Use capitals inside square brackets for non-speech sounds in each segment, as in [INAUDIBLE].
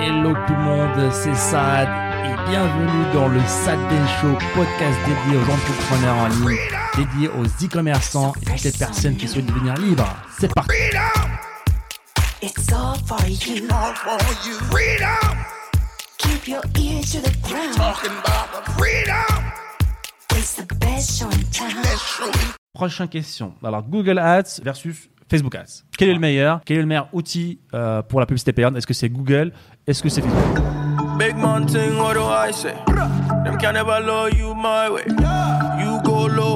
Hello tout le monde, c'est Sad et bienvenue dans le Sad Den Show, podcast dédié aux entrepreneurs en ligne, dédié aux e-commerçants et toutes les personnes qui souhaitent devenir libres. C'est parti It's all for you. all for you. Freedom, Keep your ear to the ground. talking about the freedom. It's the best show in town. Show. Prochaine question. Alors Google Ads versus Facebook Ads. Quel est le meilleur Quel est le meilleur outil euh, pour la publicité payante? Est-ce que c'est Google? Est-ce que c'est Facebook? Big man thing, what do I say? Them can never love you my way. You go low,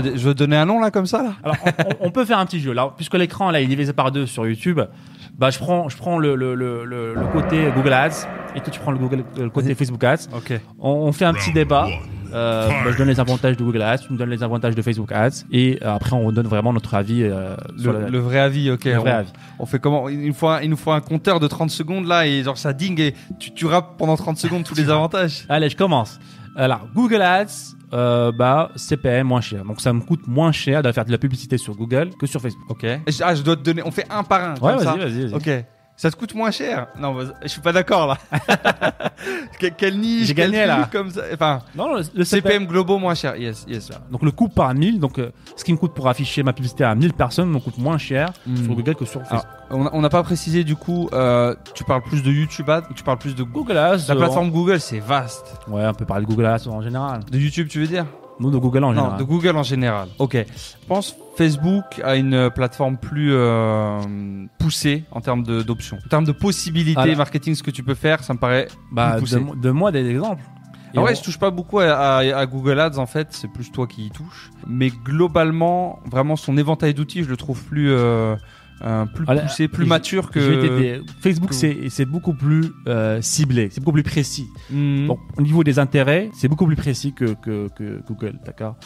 dois, je dois donner un nom là comme ça là Alors, on, peut faire un petit jeu. Là, puisque l'écran là, il est divisé par deux sur YouTube, bah, je prends, je prends le, le, le, le- côté Google Ads et toi, tu prends le, Google, le côté Facebook Ads. Ok. On, on fait un petit débat. Euh, bah, je donne les avantages de Google Ads, tu me donnes les avantages de Facebook Ads, et euh, après on donne vraiment notre avis euh, sur Le, le vrai avis, ok. le vrai on, avis. on fait comment? Il nous, faut un, il nous faut un compteur de 30 secondes là et genre ça dingue et tu, tu rappes pendant 30 secondes tous les avantages. Allez, je commence. Alors, Google Ads, euh, bah, CPM moins cher. Donc, ça me coûte moins cher de faire de la publicité sur Google que sur Facebook. Ok. Ah, je dois te donner. On fait un par un. Ouais, comme ça. vas-y, vas-y, vas-y. Ok. Ça te coûte moins cher Non, bah, je suis pas d'accord là. [LAUGHS] Que- quelle niche J'ai gagné, là. Comme ça. Enfin, Non, le, le CPM globaux moins cher. Yes, yes. Donc, le coût par 1000, donc, euh, ce qui me coûte pour afficher ma publicité à 1000 personnes me coûte moins cher Hmm. sur Google que sur Facebook. Alors, on n'a pas précisé du coup. euh, tu parles plus de YouTube Ads tu parles plus de Google. Google Ads, La euh, plateforme Google, c'est vaste. Ouais, on peut parler de Google Ads en général. De YouTube, tu veux dire? De Google en Non, général. de Google en général. Ok. Je pense Facebook a une euh, plateforme plus euh, poussée en termes de- d'options. En termes de possibilités marketing, ce que tu peux faire, ça me paraît Bah, plus poussé. donne- donne-moi des exemples. Et Ah ouais, on- je touche pas beaucoup à, à- à Google Ads en fait, c'est plus toi qui y touches. Mais globalement, vraiment son éventail d'outils, je le trouve plus euh, euh, plus poussé, plus mature que. Facebook, que- c'est beaucoup plus euh, ciblé, c'est beaucoup plus précis. Hmm. Donc, au niveau des intérêts, c'est beaucoup plus précis que, que, que Google, d'accord?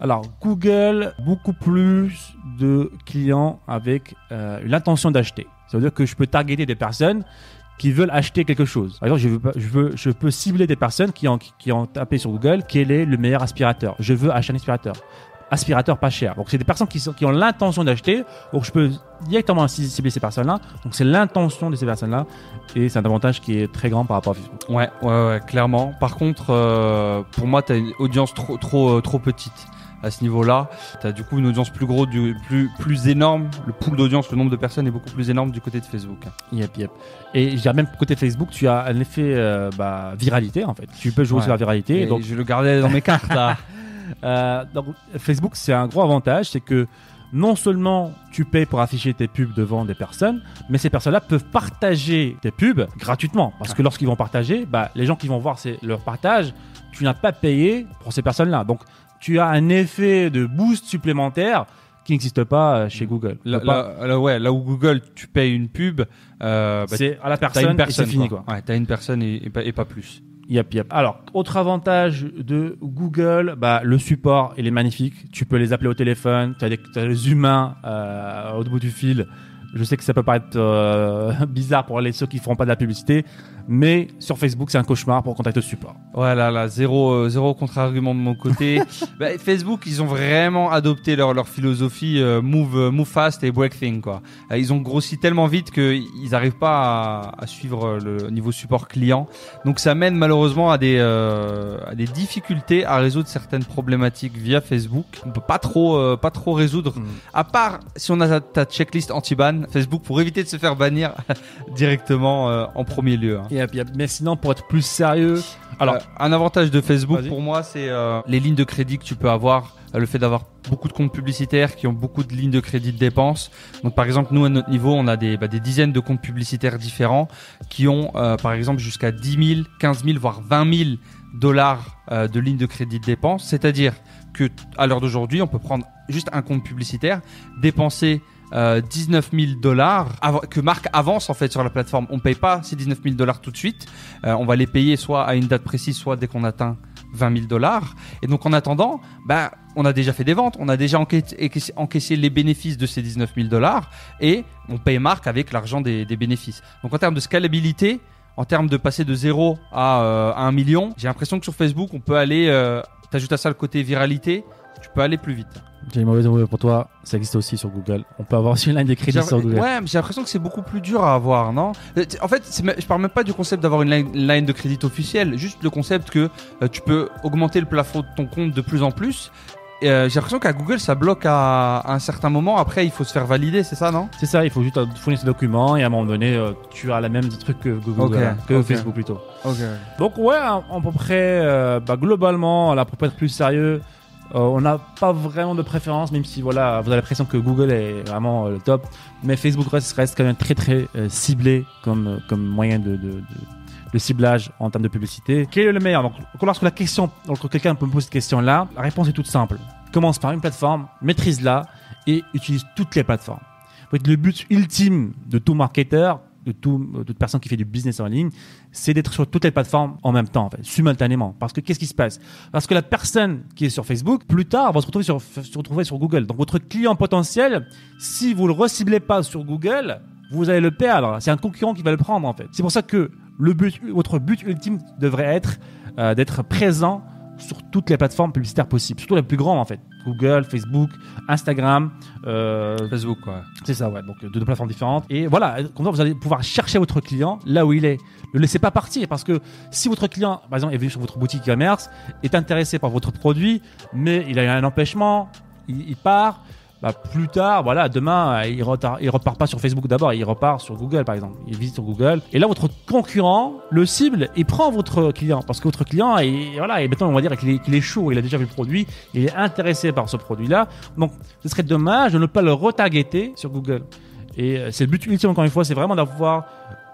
Alors, Google, beaucoup plus de clients avec euh, l'intention d'acheter. Ça veut dire que je peux targeter des personnes qui veulent acheter quelque chose. Par exemple, je, veux, je, veux, je peux cibler des personnes qui ont, qui ont tapé sur Google quel est le meilleur aspirateur. Je veux acheter un aspirateur. Aspirateur pas cher. Donc, c'est des personnes qui, sont, qui ont l'intention d'acheter. Donc, je peux directement ci- cibler ces personnes-là. Donc, c'est l'intention de ces personnes-là. Et c'est un avantage qui est très grand par rapport à Facebook. Ouais, ouais, ouais, clairement. Par contre, euh, pour moi, t'as une audience trop, trop, euh, trop petite à ce niveau-là. T'as du coup une audience plus gros, du, plus, plus énorme. Le pool d'audience, le nombre de personnes est beaucoup plus énorme du côté de Facebook. Yep, yep. Et je dirais même côté Facebook, tu as un effet euh, bah, viralité en fait. Tu peux jouer Ouais. sur la viralité. Et donc, je le gardais dans mes cartes là. [LAUGHS] euh, donc, Facebook, c'est un gros avantage, c'est que non seulement tu payes pour afficher tes pubs devant des personnes, mais ces personnes-là peuvent partager tes pubs gratuitement. Parce que lorsqu'ils vont partager, bah, les gens qui vont voir leur partage, tu n'as pas payé pour ces personnes-là. Donc, tu as un effet de boost supplémentaire qui n'existe pas euh, chez Google. Là, pas- là- là, ouais, là où Google, tu payes une pub, euh, bah, c'est à la personne, personne. et c'est fini quoi. Ouais, t'as une personne et, et pas, et pas plus. Yep, yep. Alors, autre avantage de Google, bah, le support, il est magnifique. Tu peux les appeler au téléphone, tu as, des humains euh, au bout du fil. Je sais que ça peut paraître euh, [LAUGHS] bizarre pour les ceux qui feront pas de la publicité, mais sur Facebook, c'est un cauchemar pour contacter le support. Voilà, là, zéro, euh, zéro contre-argument de mon côté. [LAUGHS] Bah, Facebook, ils ont vraiment adopté leur, leur philosophie euh, move, euh, move fast et break thing, quoi. Euh, Ils ont grossi tellement vite qu'ils n'arrivent pas à, à suivre le niveau support client. Donc ça mène malheureusement à des, euh, à des difficultés à résoudre certaines problématiques via Facebook. On peut pas trop, euh, pas trop résoudre. À part si on a ta, ta checklist anti-ban, Facebook, pour éviter de se faire bannir [LAUGHS] directement euh, en premier lieu. hein. Yep. Mais sinon, pour être plus sérieux, alors, Alors, un avantage de Facebook pour moi, c'est euh, les lignes de crédit que tu peux avoir, euh, le fait d'avoir beaucoup de comptes publicitaires qui ont beaucoup de lignes de crédit de dépenses. Donc, par exemple, nous à notre niveau, on a des, bah, des dizaines de comptes publicitaires différents qui ont, euh, par exemple, jusqu'à 10 000, 15 000, voire 20 000 dollars euh, de lignes de crédit de dépenses. C'est-à-dire que à l'heure d'aujourd'hui, on peut prendre juste un compte publicitaire, dépenser euh, 19 000 dollars que Marc avance en fait sur la plateforme. On paye pas ces 19 000 dollars tout de suite. Euh, on va les payer soit à une date précise, soit dès qu'on atteint 20 000 dollars. Et donc en attendant, bah, on a déjà fait des ventes, on a déjà encaissé les bénéfices de ces 19 000 dollars et on paye Marc avec l'argent des, des bénéfices. Donc en termes de scalabilité, en termes de passer de 0 à, euh, à 1 million, j'ai l'impression que sur Facebook, on peut aller, euh, t'ajoutes à ça le côté viralité, tu peux aller plus vite. J'ai une mauvaise nouvelle pour toi, ça existe aussi sur Google. On peut avoir aussi une ligne de crédit sur Google. Ouais, mais j'ai l'impression que c'est beaucoup plus dur à avoir, non? Euh, En fait, je parle même pas du concept d'avoir une line de crédit officielle, juste le concept que euh, tu peux augmenter le plafond de ton compte de plus en plus. Euh, j'ai l'impression qu'à Google, ça bloque à, à un certain moment. Après, il faut se faire valider, c'est ça, non? C'est ça, il faut juste euh, fournir ces documents et à un moment donné, euh, tu as la même truc que Google, Ok, hein, que ok. Facebook plutôt. Ok. Donc ouais, à, à peu près, euh, bah, globalement, là pour être plus sérieux, euh, on n'a pas vraiment de préférence, même si voilà, vous avez l'impression que Google est vraiment euh, le top, mais Facebook reste, quand même très très euh, ciblé comme, moyen de, ciblage en termes de publicité. Quel est le meilleur? Lorsque la question, quelqu'un peut me poser cette question-là, la réponse est toute simple. Commence par une plateforme, maîtrise-la et utilise toutes les plateformes. Le but ultime de tout marketeur, de de toute personne qui fait du business en ligne, c'est d'être sur toutes les plateformes en même temps, simultanément. Parce que qu'est-ce qui se passe? Parce que la personne qui est sur Facebook, plus tard, va se retrouver sur, Google. Donc votre client potentiel, si vous le reciblez pas sur Google, vous allez le perdre. C'est un concurrent qui va le prendre, en fait. C'est pour ça que votre but ultime devrait être euh, d'être présent sur toutes les plateformes publicitaires possibles, surtout les plus grandes, en fait. Google, Facebook, Instagram, euh, Facebook, quoi. c'est ça, ouais. Donc, de deux plateformes différentes. Et voilà, comme ça, vous allez pouvoir chercher votre client là où il est. Ne le laissez pas partir parce que si votre client, par exemple, est venu sur votre boutique e-commerce, est intéressé par votre produit, mais il a un empêchement, il, il part, bah, plus tard, voilà, demain, euh, il repart, il repart pas sur Facebook d'abord, il repart sur Google, par exemple. Il visite sur Google. Et là, votre concurrent le cible et prend votre client parce que votre client, est, voilà, et maintenant, on va dire qu'il est, est chaud, il a déjà vu le produit, il est intéressé par ce produit-là. Donc, ce serait dommage de ne pas le retargeter sur Google. Et euh, c'est le but ultime, encore une fois, c'est vraiment d'avoir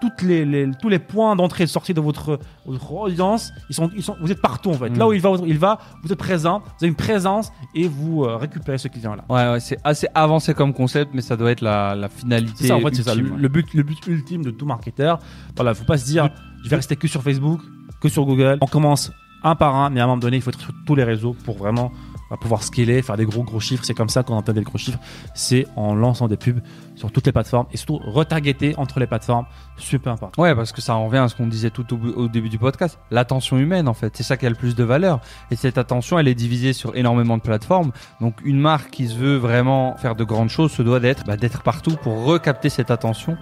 toutes les, les- tous les points d'entrée et de sortie de votre, votre audience. Ils sont, ils sont, vous êtes partout, en fait. Mm. Là où il va, il va, vous êtes présent, vous avez une présence et vous euh, récupérez ce client-là. Ouais, ouais, c'est assez avancé comme concept, mais ça doit être la, la finalité. C'est ça, en fait, c'est ça. Le, ouais. le but, le but ultime de tout marketeur. Voilà, faut pas se dire, je vais rester que sur Facebook, que sur Google. On commence un par un, mais à un moment donné, il faut être sur tous les réseaux pour vraiment euh, pouvoir scaler, faire des gros gros chiffres. C'est comme ça qu'on entend des gros chiffres. C'est en lançant des pubs sur toutes les plateformes et surtout retargeter entre les plateformes. Super important. Ouais, parce que ça en revient à ce qu'on disait tout au, au début du podcast. L'attention humaine, en fait, c'est ça qui a le plus de valeur. Et cette attention, elle est divisée sur énormément de plateformes. Donc, une marque qui se veut vraiment faire de grandes choses se doit d'être bah, d'être partout pour recapter cette attention.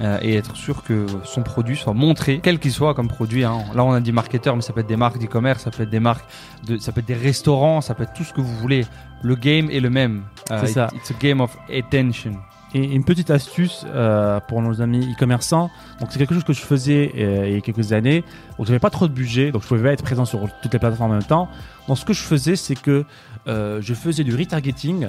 Euh, et être sûr que son produit soit montré, quel qu'il soit comme produit. hein. Là, on a dit marketeur, mais ça peut être des marques d'e-commerce, ça peut être des marques, de, ça peut être des restaurants, ça peut être tout ce que vous voulez. Le game est le même. Euh, C'est ça. it- It's a game of attention. Et une petite astuce euh, pour nos amis e-commerçants. Donc c'est quelque chose que je faisais euh, il y a quelques années. Donc j'avais pas trop de budget, donc je pouvais pas être présent sur toutes les plateformes en même temps. Donc ce que je faisais, c'est que euh, je faisais du retargeting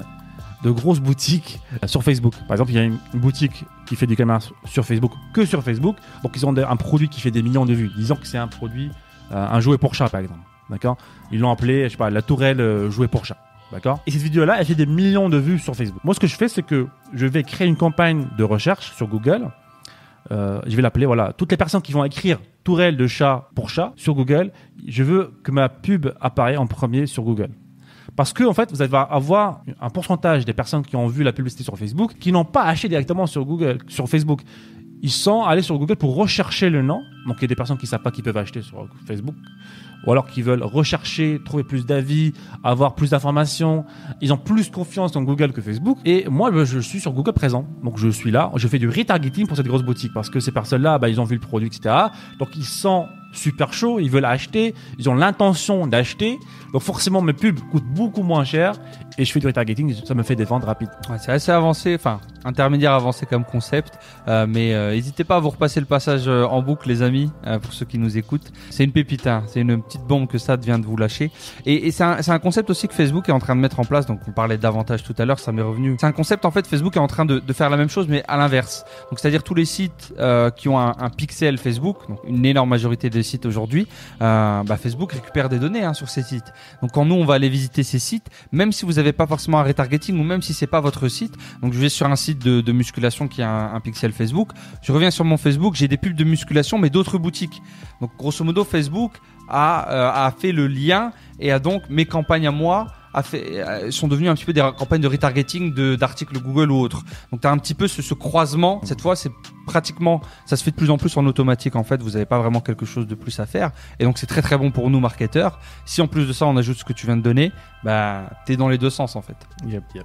de grosses boutiques sur Facebook. Par exemple, il y a une, boutique qui fait du commerce sur Facebook, que sur Facebook. Donc ils ont des- un produit qui fait des millions de vues. Disons que c'est un produit, euh, un jouet pour chat par exemple. D'accord? Ils l'ont appelé, je sais pas, la tourelle euh, jouet pour chat. D'accord? Et cette vidéo-là, elle fait des millions de vues sur Facebook. Moi, ce que je fais, c'est que je vais créer une campagne de recherche sur Google. Euh, je vais l'appeler, voilà, toutes les personnes qui vont écrire tourelle de chat pour chat sur Google, je veux que ma pub apparaisse en premier sur Google. Parce que, en fait, vous allez avoir un pourcentage des personnes qui ont vu la publicité sur Facebook qui n'ont pas acheté directement sur Google, sur Facebook. Ils sont allés sur Google pour rechercher le nom. Donc, il y a des personnes qui ne savent pas qu'ils peuvent acheter sur Facebook. Ou alors qui veulent rechercher, trouver plus d'avis, avoir plus d'informations. Ils ont plus confiance dans Google que Facebook. Et moi, je suis sur Google présent. Donc, je suis là. Je fais du retargeting pour cette grosse boutique parce que ces personnes-là, bah, ils ont vu le produit, etc. Donc, ils sont super chauds. Ils veulent acheter. Ils ont l'intention d'acheter. Donc, forcément, mes pubs coûtent beaucoup moins cher. Et je fais du retargeting. Ça me fait des ventes rapides. Ouais, c'est assez avancé, enfin intermédiaire avancé comme concept, euh, mais euh, n'hésitez pas à vous repasser le passage euh, en boucle, les amis, euh, pour ceux qui nous écoutent. C'est une pépite, hein, c'est une petite bombe que ça vient de vous lâcher. Et, et c'est un, un concept aussi que Facebook est en train de mettre en place. Donc on parlait d'avantages tout à l'heure, ça m'est revenu. C'est un concept en fait, Facebook est en train de, de faire la même chose, mais à l'inverse. Donc c'est-à-dire tous les sites euh, qui ont un, un pixel Facebook, donc une énorme majorité des sites aujourd'hui, bah, Facebook récupère des données hein, sur ces sites. Donc quand nous on va aller visiter ces sites, même si vous n'avez pas forcément un retargeting ou même si c'est pas votre site, donc je vais sur un site de, musculation qui a un, pixel Facebook, je reviens sur mon Facebook, j'ai des pubs de musculation mais d'autres boutiques. Donc grosso modo Facebook a, euh, a fait le lien et a donc mes campagnes à moi fait, euh, sont devenus un petit peu des campagnes de retargeting d'articles Google ou autres. Donc tu as un petit peu ce, ce croisement. Cette fois, c'est pratiquement, ça se fait de plus en plus en automatique. En fait, vous n'avez pas vraiment quelque chose de plus à faire. Et donc c'est très très bon pour nous marketeurs. Si en plus de ça, on ajoute ce que tu viens de donner, bah t'es dans les deux sens en fait. Yep, yep.